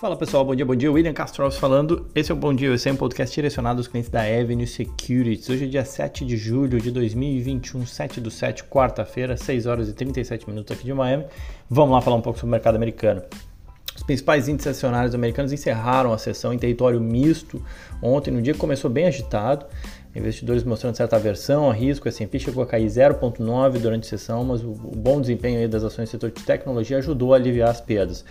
Fala pessoal, bom dia, bom dia. William Castro falando. Esse é o Bom Dia, é um podcast direcionado aos clientes da Avenue Securities. Hoje é dia 7 de julho de 2021, 7 do 7, quarta-feira, 6 horas e 37 minutos aqui de Miami. Vamos lá falar um pouco sobre o mercado americano. Os principais índices acionários americanos encerraram a sessão em território misto ontem, no dia que começou bem agitado. Investidores mostrando certa aversão a risco, o S&P chegou a cair 0,9 durante a sessão, mas o bom desempenho das ações do setor de tecnologia ajudou a aliviar as perdas.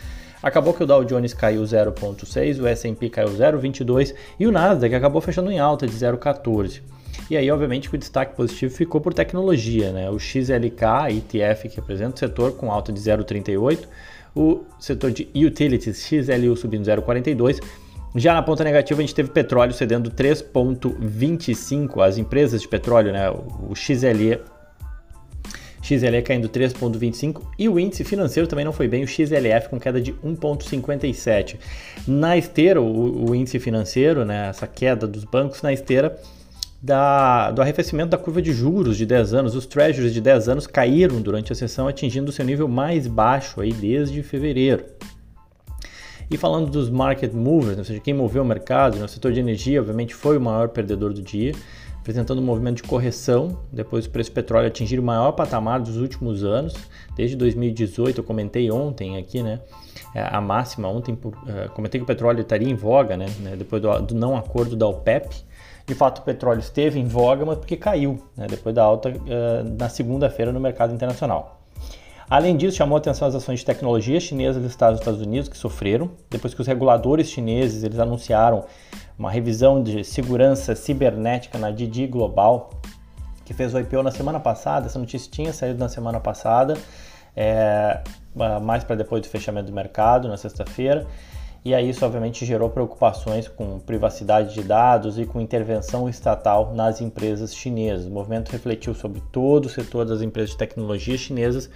Acabou que o Dow Jones caiu 0,6, o S&P caiu 0,22 e o Nasdaq acabou fechando em alta de 0,14. E aí, obviamente, que o destaque positivo ficou por tecnologia, né? O XLK, ETF, que representa o setor, com alta de 0,38, o setor de utilities, XLU subindo 0,42. Já na ponta negativa, a gente teve petróleo cedendo 3,25, as empresas de petróleo, né? O XLE XLE caindo 3,25 e o índice financeiro também não foi bem, o XLF com queda de 1,57. Na esteira, o, o, índice financeiro, né, essa queda dos bancos na esteira da, do arrefecimento da curva de juros de 10 anos, os treasuries de 10 anos caíram durante a sessão, atingindo o seu nível mais baixo aí desde fevereiro. E falando dos market movers, ou seja, quem moveu o mercado, no setor de energia, obviamente foi o maior perdedor do dia apresentando um movimento de correção depois do preço do petróleo atingir o maior patamar dos últimos anos, desde 2018. Eu comentei ontem aqui, né? É, a máxima ontem, por, uh, comentei que o petróleo estaria em voga, né? né depois do, do, não acordo da OPEP. De fato, o petróleo esteve em voga, mas porque caiu, né? depois da alta uh, na segunda-feira no mercado internacional. Além disso, chamou atenção as ações de tecnologia chinesas listadas nos Estados Unidos que sofreram depois que os reguladores chineses eles anunciaram uma revisão de segurança cibernética na Didi Global, que fez o IPO na semana passada. Essa notícia tinha saído na semana passada, é, mais para depois do fechamento do mercado, na sexta-feira. E aí isso obviamente gerou preocupações com privacidade de dados e com intervenção estatal nas empresas chinesas. O movimento refletiu sobre todo o setor das empresas de tecnologia chinesas,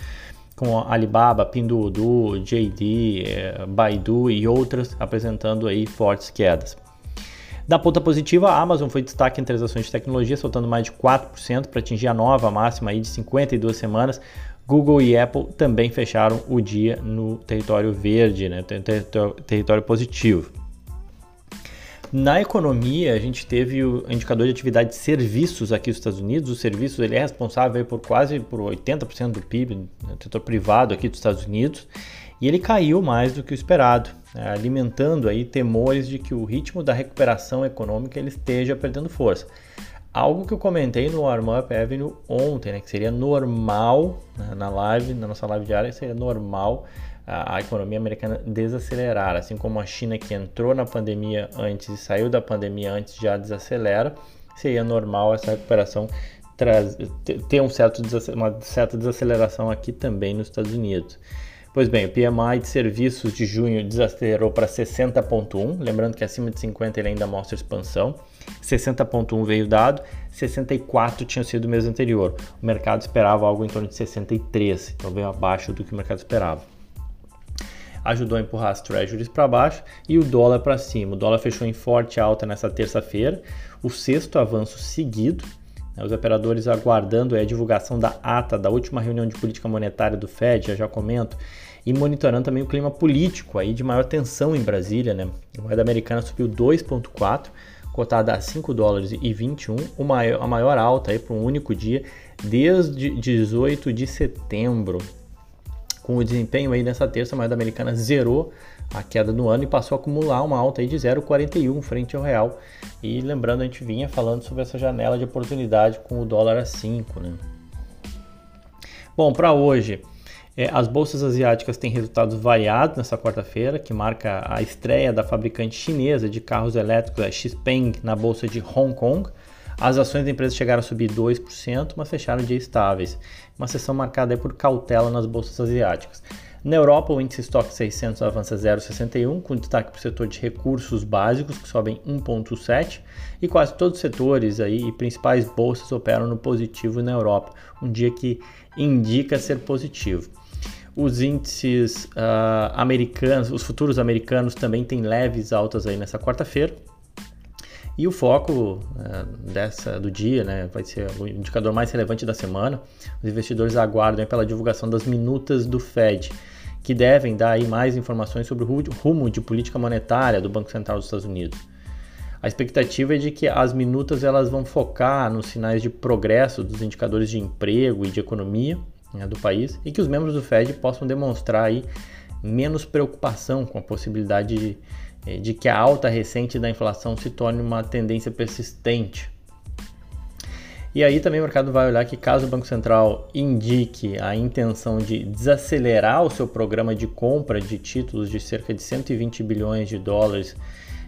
com Alibaba, Pinduoduo, JD, é, Baidu e outras apresentando aí fortes quedas. Da ponta positiva, a Amazon foi destaque entre as ações de tecnologia, soltando mais de 4% para atingir a nova máxima aí de 52 semanas. Google e Apple também fecharam o dia no território verde, né, território positivo. Na economia, a gente teve o indicador de atividade de serviços aqui nos Estados Unidos. O serviços ele é responsável por quase por 80% do PIB, no né, setor privado aqui dos Estados Unidos e ele caiu mais do que o esperado, né, alimentando aí temores de que o ritmo da recuperação econômica ele esteja perdendo força. Algo que eu comentei no Warm Up Avenue ontem, né, que seria normal né, na live, na nossa live diária, seria normal a, economia americana desacelerar, assim como a China que entrou na pandemia antes e saiu da pandemia antes já desacelera, seria normal essa recuperação ter um certo, uma certa desaceleração aqui também nos Estados Unidos. Pois bem, o PMI de serviços de junho desacelerou para 60.1, lembrando que acima de 50 ele ainda mostra expansão. 60.1 veio dado, 64 tinha sido o mês anterior. O mercado esperava algo em torno de 63, então veio abaixo do que o mercado esperava. Ajudou a empurrar as treasuries para baixo e o dólar para cima. O dólar fechou em forte alta nessa terça-feira, o sexto avanço seguido né, os operadores aguardando a divulgação da ata da última reunião de política monetária do Fed, já já comento, e monitorando também o clima político aí de maior tensão em Brasília. Né? A moeda americana subiu 2,4, cotada a 5 dólares e 21, maior, a maior alta para um único dia desde 18 de setembro. Com o desempenho aí nessa terça, a moeda americana zerou a queda no ano e passou a acumular uma alta aí de 0,41 frente ao real. E lembrando, a gente vinha falando sobre essa janela de oportunidade com o dólar a 5. Né? Bom, para hoje, é, as bolsas asiáticas têm resultados variados nessa quarta-feira, que marca a estreia da fabricante chinesa de carros elétricos, a Xpeng, na bolsa de Hong Kong. As ações da empresa chegaram a subir 2%, mas fecharam dia estáveis. Uma sessão marcada por cautela nas bolsas asiáticas. Na Europa, o índice Stock 600 avança 0,61, com destaque para o setor de recursos básicos, que sobem 1,7, e quase todos os setores aí, e principais bolsas operam no positivo na Europa, um dia que indica ser positivo. Os índices uh, americanos, os futuros americanos também têm leves altas aí nessa quarta-feira, e o foco uh, dessa do dia, né, vai ser o indicador mais relevante da semana. Os investidores aguardam pela divulgação das minutas do Fed, que devem dar aí mais informações sobre o rumo de política monetária do Banco Central dos Estados Unidos. A expectativa é de que as minutas elas vão focar nos sinais de progresso dos indicadores de emprego e de economia né, do país e que os membros do Fed possam demonstrar aí menos preocupação com a possibilidade de, eh, de que a alta recente da inflação se torne uma tendência persistente. E aí também o mercado vai olhar que caso o Banco Central indique a intenção de desacelerar o seu programa de compra de títulos de cerca de 120 bilhões de dólares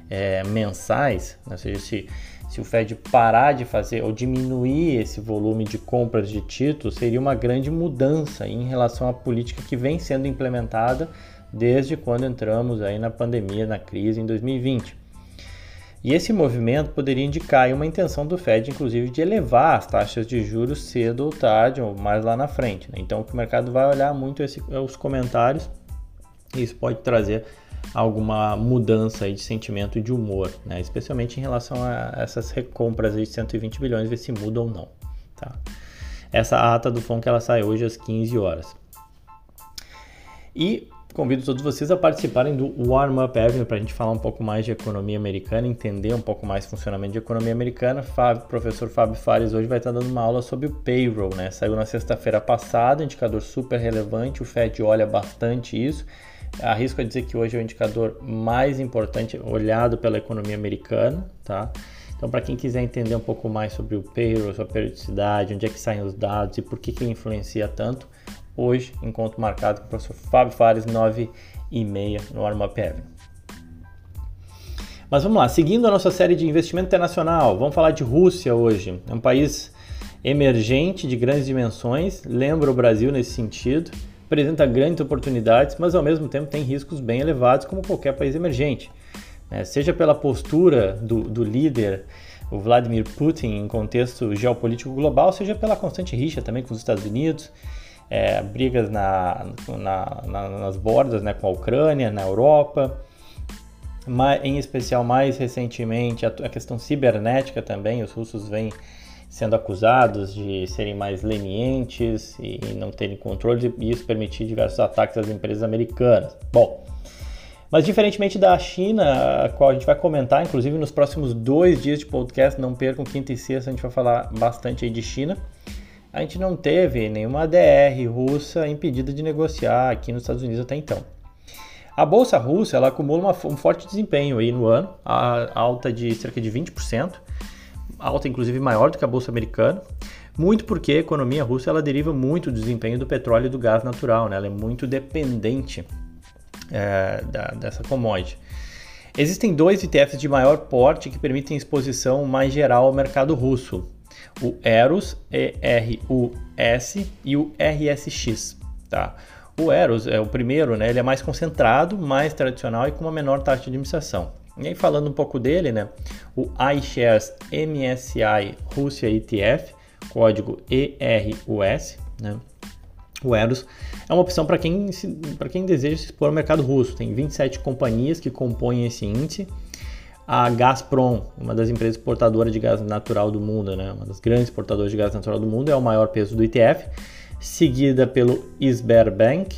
é, mensais, né? ou seja, se, se o Fed parar de fazer ou diminuir esse volume de compras de títulos, seria uma grande mudança em relação à política que vem sendo implementada desde quando entramos aí na pandemia, na crise em 2020. E esse movimento poderia indicar uma intenção do Fed, inclusive, de elevar as taxas de juros cedo ou tarde, ou mais lá na frente. Né? Então, o mercado vai olhar muito esse, os comentários, e isso pode trazer alguma mudança de sentimento e de humor, né? especialmente em relação a essas recompras de 120 bilhões, ver se muda ou não. Tá? Essa ata do FONC ela sai hoje às 15 horas. E convido todos vocês a participarem do Warm Up Avenue para a gente falar um pouco mais de economia americana, entender um pouco mais o funcionamento de economia americana. Fábio, professor Fábio Fares hoje vai estar dando uma aula sobre o payroll, né? Saiu na sexta-feira passada, indicador super relevante, o Fed olha bastante isso Arrisco a dizer que hoje é o indicador mais importante olhado pela economia americana, tá? Então, para quem quiser entender um pouco mais sobre o payroll, sua periodicidade, onde é que saem os dados e por que, que ele influencia tanto, hoje, encontro marcado com o professor Fábio Fares, 9 e meia no Arma Avenue. Mas vamos lá, seguindo a nossa série de investimento internacional, vamos falar de Rússia hoje. É um país emergente de grandes dimensões, lembra o Brasil nesse sentido apresenta grandes oportunidades, mas ao mesmo tempo tem riscos bem elevados, como qualquer país emergente. É, seja pela postura do, do, líder, o Vladimir Putin, em contexto geopolítico global, seja pela constante rixa também com os Estados Unidos, é, brigas na, na, na, nas bordas né, com a Ucrânia, na Europa, mas, em especial mais recentemente a, a questão cibernética também, os russos vêm sendo acusados de serem mais lenientes e não terem controle e isso permitir diversos ataques às empresas americanas. Bom, mas diferentemente da China, a qual a gente vai comentar, inclusive nos próximos dois dias de podcast, não percam quinta e sexta, a gente vai falar bastante aí de China. A gente não teve nenhuma DR russa impedida de negociar aqui nos Estados Unidos até então. A bolsa russa ela acumula uma, um forte desempenho aí no ano, a alta de cerca de 20% alta inclusive maior do que a bolsa americana, muito porque a economia russa ela deriva muito do desempenho do petróleo e do gás natural, né? ela é muito dependente é, da, dessa commodity. Existem dois ETFs de maior porte que permitem exposição mais geral ao mercado russo, o ERUS, E-R-U-S e o RSX. Tá? O ERUS é o primeiro, né? ele é mais concentrado, mais tradicional e com uma menor taxa de administração. E aí falando um pouco dele, né, o iShares MSI Rússia ETF, código ERUS, né, o ERUS, é uma opção para quem, quem deseja se expor ao mercado russo. Tem 27 companhias que compõem esse índice. A Gazprom, uma das empresas exportadoras de gás natural do mundo, né, uma das grandes exportadoras de gás natural do mundo, é o maior peso do ETF, seguida pelo Sberbank,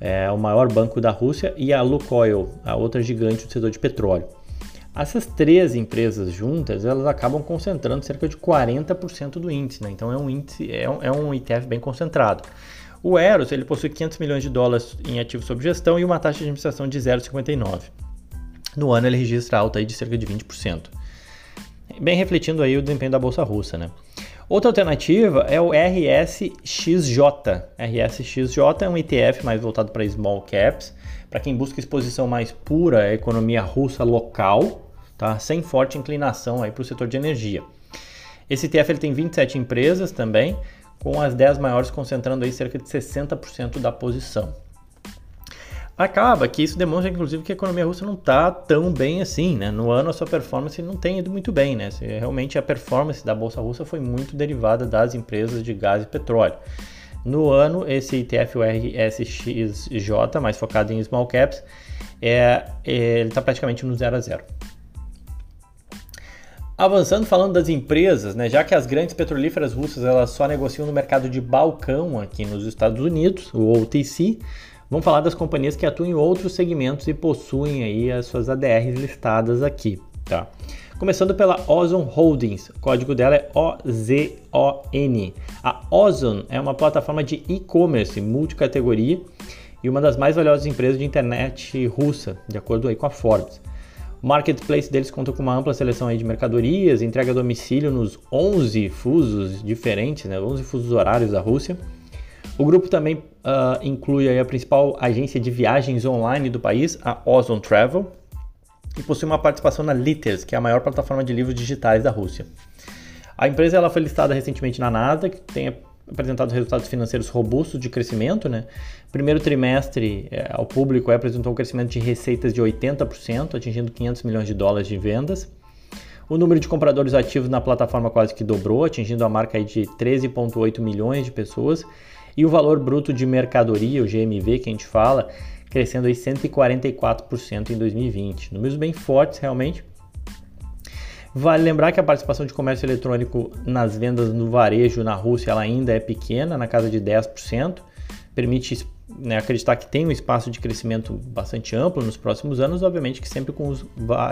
é o maior banco da Rússia, e a Lukoil, a outra gigante do setor de petróleo. Essas três empresas juntas, elas acabam concentrando cerca de 40% do índice, né? então é um índice, é um, é um ETF bem concentrado. O Eros ele possui 500 milhões de dólares em ativos sob gestão e uma taxa de administração de 0,59. No ano ele registra alta aí de cerca de 20%. Bem refletindo aí o desempenho da bolsa russa, né? Outra alternativa é o RSXJ. RSXJ é um ETF mais voltado para small caps, para quem busca exposição mais pura à economia russa local, tá? sem forte inclinação para o setor de energia. Esse ETF ele tem 27 empresas também, com as 10 maiores concentrando aí cerca de 60% da posição acaba que isso demonstra, inclusive, que a economia russa não está tão bem assim, né? No ano a sua performance não tem ido muito bem, né? Realmente a performance da bolsa russa foi muito derivada das empresas de gás e petróleo. No ano, esse ETF, o RSXJ, mais focado em small caps, é, ele está praticamente no 0 a 0. Avançando, falando das empresas, né, já que as grandes petrolíferas russas elas só negociam no mercado de balcão aqui nos Estados Unidos, o OTC, Vamos falar das companhias que atuam em outros segmentos e possuem aí as suas ADRs listadas aqui, tá? Começando pela Ozon Holdings, o código dela é OZON. A Ozon é uma plataforma de e-commerce multicategoria e uma das mais valiosas empresas de internet russa, de acordo aí com a Forbes. O marketplace deles conta com uma ampla seleção aí de mercadorias, entrega a domicílio nos 11 fusos diferentes, né, 11 fusos horários da Rússia. O grupo também uh, inclui a principal agência de viagens online do país, a Ozon Travel, e possui uma participação na Litters, que é a maior plataforma de livros digitais da Rússia. A empresa ela foi listada recentemente na Nasdaq, tem apresentado resultados financeiros robustos de crescimento. Né? Primeiro trimestre é, ao público apresentou um crescimento de receitas de 80%, atingindo 500 milhões de dólares de vendas. O número de compradores ativos na plataforma quase que dobrou, atingindo a marca de 13,8 milhões de pessoas. E o valor bruto de mercadoria, o GMV que a gente fala, crescendo aí 144% em 2020. Números bem fortes realmente. Vale lembrar que a participação de comércio eletrônico nas vendas no varejo na Rússia ela ainda é pequena, na casa de 10%. Permite né, acreditar que tem um espaço de crescimento bastante amplo nos próximos anos, obviamente que sempre com os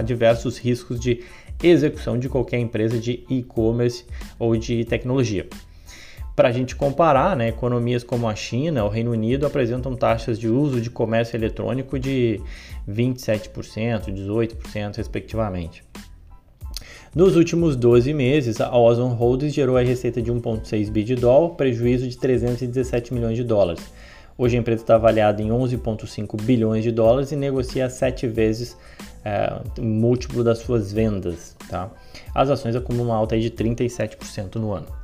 diversos riscos de execução de qualquer empresa de e-commerce ou de tecnologia. Para a gente comparar, né, economias como a China, o Reino Unido apresentam taxas de uso de comércio eletrônico de 27%, 18%, respectivamente. Nos últimos 12 meses, a Ozon Holdings gerou a receita de 1,6 bi de dólar, prejuízo de 317 milhões de dólares. Hoje a empresa está avaliada em 11,5 bilhões de dólares e negocia sete vezes é, múltiplo das suas vendas. Tá? As ações acumulam uma alta de 37% no ano.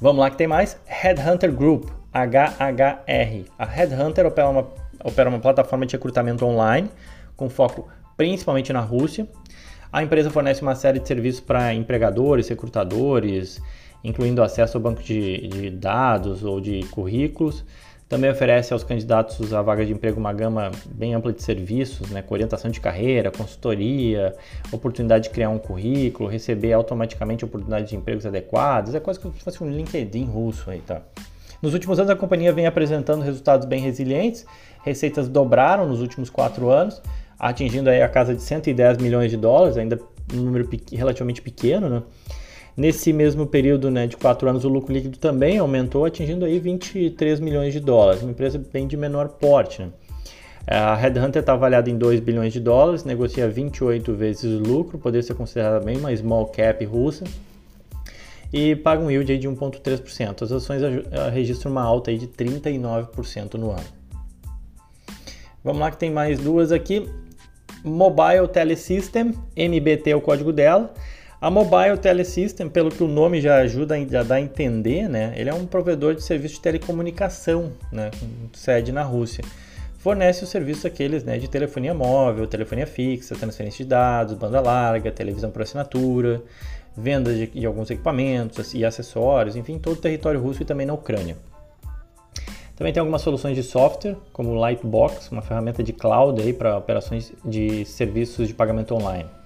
Vamos lá que tem mais. Headhunter Group, HHR. A Headhunter opera uma, opera uma plataforma de recrutamento online com foco principalmente na Rússia. A empresa fornece uma série de serviços para empregadores, recrutadores, incluindo acesso ao banco de, de dados ou de currículos, também oferece aos candidatos a vaga de emprego uma gama bem ampla de serviços, né, com orientação de carreira, consultoria, oportunidade de criar um currículo, receber automaticamente oportunidades de empregos adequadas. É quase como se fosse um LinkedIn russo aí, tá? Nos últimos anos, a companhia vem apresentando resultados bem resilientes, receitas dobraram nos últimos quatro anos, atingindo aí a casa de 110 milhões de dólares, ainda um número relativamente pequeno, né? Nesse mesmo período né, de quatro anos, o lucro líquido também aumentou, atingindo aí 23 milhões de dólares, uma empresa bem de menor porte. Né? A Headhunter está avaliada em 2 bilhões de dólares, negocia 28 vezes o lucro, poderia ser considerada bem uma small cap russa, e paga um yield de 1,3%. As ações registram uma alta de 39% no ano. Vamos lá que tem mais duas aqui. Mobile Telesystem, MBT é o código dela. A Mobile Telesystem, pelo que o nome já ajuda a dar a entender, né, ele é um provedor de serviço de telecomunicação, né, com sede na Rússia. Fornece os serviços aqueles né, de telefonia móvel, telefonia fixa, transferência de dados, banda larga, televisão por assinatura, venda de, de alguns equipamentos e acessórios, enfim, todo o território russo e também na Ucrânia. Também tem algumas soluções de software, como o Lightbox, uma ferramenta de cloud para operações de serviços de pagamento online.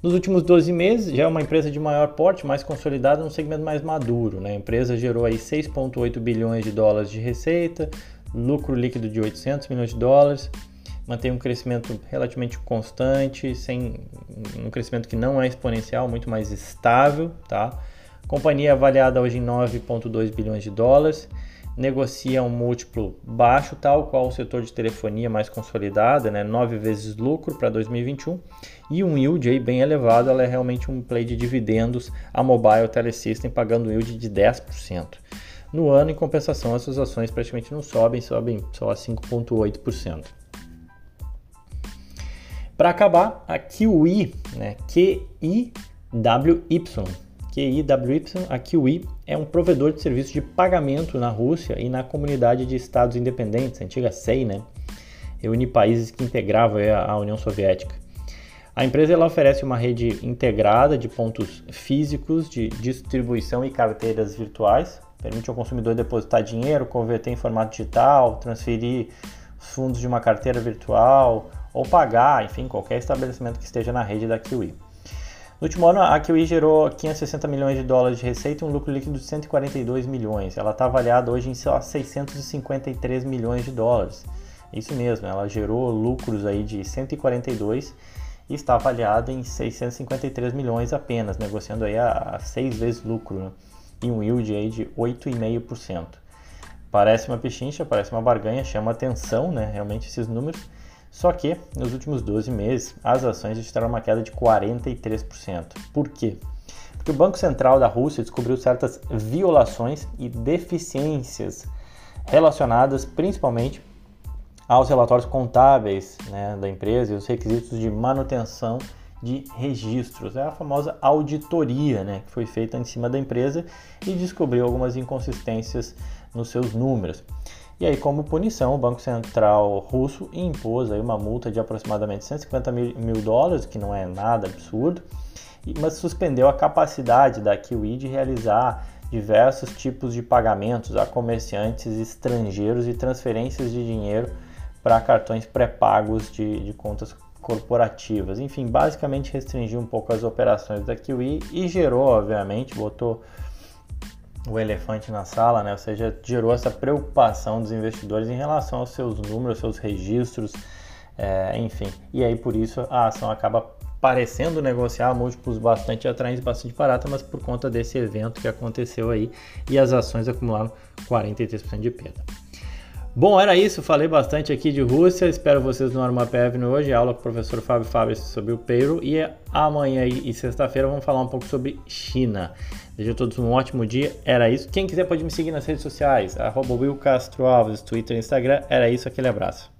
Nos últimos 12 meses, já é uma empresa de maior porte, mais consolidada, num segmento mais maduro. Né? A empresa gerou aí 6,8 bilhões de dólares de receita, lucro líquido de 800 milhões de dólares, mantém um crescimento relativamente constante, sem um crescimento que não é exponencial, muito mais estável. Tá? Companhia avaliada hoje em 9,2 bilhões de dólares negocia um múltiplo baixo, tal qual o setor de telefonia mais consolidado, né, nove vezes lucro para 2021, e um yield aí bem elevado, ela é realmente um play de dividendos, a Mobile Telesystem pagando yield de 10%. No ano, em compensação, essas ações praticamente não sobem, sobem só a 5,8%. Para acabar, a QI, né, QIWY, QIWY, a QI é um provedor de serviços de pagamento na Rússia e na comunidade de estados independentes, antiga SEI, né? Reúne países que integravam a União Soviética. A empresa ela oferece uma rede integrada de pontos físicos de distribuição e carteiras virtuais, permite ao consumidor depositar dinheiro, converter em formato digital, transferir os fundos de uma carteira virtual ou pagar, enfim, qualquer estabelecimento que esteja na rede da Kiwi. No último ano, a Kiwi gerou 560 milhões de dólares de receita e um lucro líquido de 142 milhões. Ela está avaliada hoje em só 653 milhões de dólares. Isso mesmo, ela gerou lucros aí de 142 e está avaliada em 653 milhões apenas, negociando aí a, a seis vezes lucro né? e um yield aí de 8,5%. Parece uma pechincha, parece uma barganha, chama atenção, né? Realmente esses números só que nos últimos 12 meses as ações registraram uma queda de 43%. Por quê? Porque o Banco Central da Rússia descobriu certas violações e deficiências relacionadas principalmente aos relatórios contábeis né, da empresa e os requisitos de manutenção de registros. É a famosa auditoria né, que foi feita em cima da empresa e descobriu algumas inconsistências nos seus números. E aí, como punição, o Banco Central russo impôs aí uma multa de aproximadamente 150 mil, mil dólares, que não é nada absurdo, mas suspendeu a capacidade da Kiwi de realizar diversos tipos de pagamentos a comerciantes estrangeiros e transferências de dinheiro para cartões pré-pagos de, de contas corporativas. Enfim, basicamente restringiu um pouco as operações da Kiwi e gerou, obviamente, botou o elefante na sala, né? ou seja, gerou essa preocupação dos investidores em relação aos seus números, seus registros, é, enfim. E aí por isso a ação acaba parecendo negociar múltiplos bastante atraentes, bastante barata, mas por conta desse evento que aconteceu aí e as ações acumularam 43% de perda. Bom, era isso. Falei bastante aqui de Rússia. Espero vocês no Armap Avenue hoje. Aula com o professor Fábio Fábio sobre o payroll. E amanhã e sexta-feira vamos falar um pouco sobre China. Desejo a todos um ótimo dia. Era isso. Quem quiser pode me seguir nas redes sociais. Arroba Will Castro Alves, Twitter Instagram. Era isso. Aquele abraço.